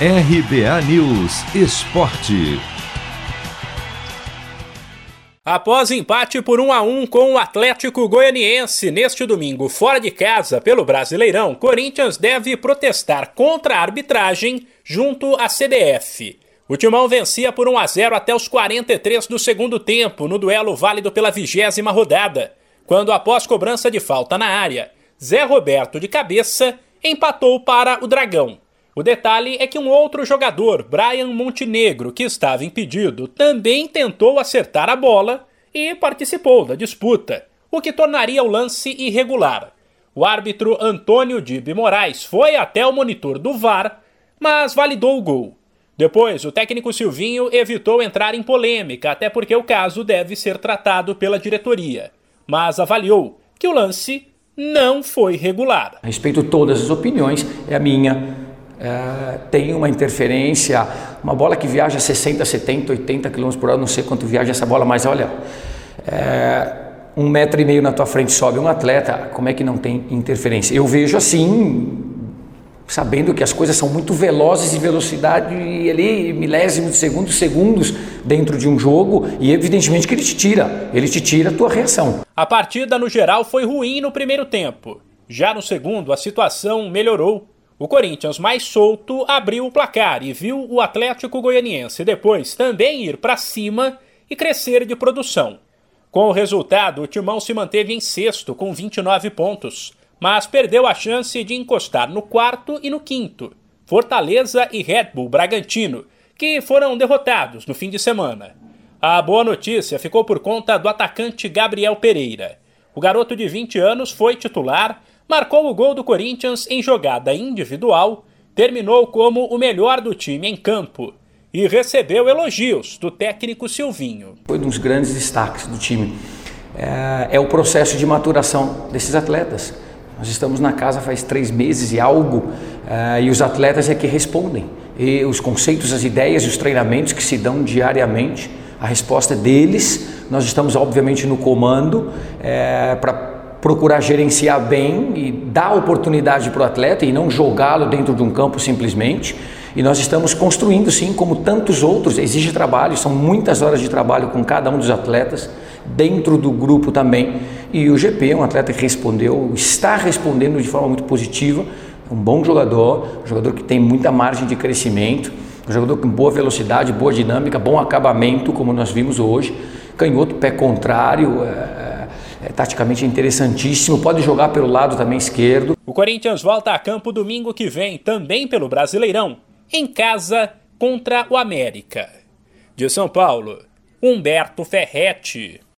RBA News Esporte. Após empate por 1 a 1 com o Atlético Goianiense neste domingo fora de casa pelo Brasileirão, Corinthians deve protestar contra a arbitragem junto à CBF. O Timão vencia por 1 a 0 até os 43 do segundo tempo no duelo válido pela vigésima rodada, quando após cobrança de falta na área, Zé Roberto de cabeça empatou para o Dragão. O detalhe é que um outro jogador, Brian Montenegro, que estava impedido, também tentou acertar a bola e participou da disputa, o que tornaria o lance irregular. O árbitro Antônio Dibe Moraes foi até o monitor do VAR, mas validou o gol. Depois, o técnico Silvinho evitou entrar em polêmica, até porque o caso deve ser tratado pela diretoria, mas avaliou que o lance não foi regular. Respeito todas as opiniões, é a minha é, tem uma interferência, uma bola que viaja 60, 70, 80 km por hora, não sei quanto viaja essa bola, mas olha, é, um metro e meio na tua frente sobe um atleta, como é que não tem interferência? Eu vejo assim, sabendo que as coisas são muito velozes e velocidade e ali milésimos de segundos, segundos dentro de um jogo e evidentemente que ele te tira, ele te tira a tua reação. A partida no geral foi ruim no primeiro tempo. Já no segundo, a situação melhorou o Corinthians, mais solto, abriu o placar e viu o Atlético Goianiense depois também ir para cima e crescer de produção. Com o resultado, o Timão se manteve em sexto com 29 pontos, mas perdeu a chance de encostar no quarto e no quinto, Fortaleza e Red Bull Bragantino, que foram derrotados no fim de semana. A boa notícia ficou por conta do atacante Gabriel Pereira. O garoto de 20 anos foi titular marcou o gol do Corinthians em jogada individual, terminou como o melhor do time em campo e recebeu elogios do técnico Silvinho. Foi um dos grandes destaques do time. É, é o processo de maturação desses atletas. Nós estamos na casa faz três meses e algo, é, e os atletas é que respondem. E os conceitos, as ideias e os treinamentos que se dão diariamente, a resposta é deles. Nós estamos, obviamente, no comando é, para procurar gerenciar bem e dar oportunidade para o atleta e não jogá-lo dentro de um campo simplesmente. E nós estamos construindo, sim, como tantos outros, exige trabalho, são muitas horas de trabalho com cada um dos atletas, dentro do grupo também. E o GP é um atleta que respondeu, está respondendo de forma muito positiva, um bom jogador, um jogador que tem muita margem de crescimento, um jogador com boa velocidade, boa dinâmica, bom acabamento, como nós vimos hoje, canhoto, pé contrário. É é taticamente interessantíssimo, pode jogar pelo lado também esquerdo. O Corinthians volta a campo domingo que vem, também pelo Brasileirão, em casa contra o América. De São Paulo, Humberto Ferretti.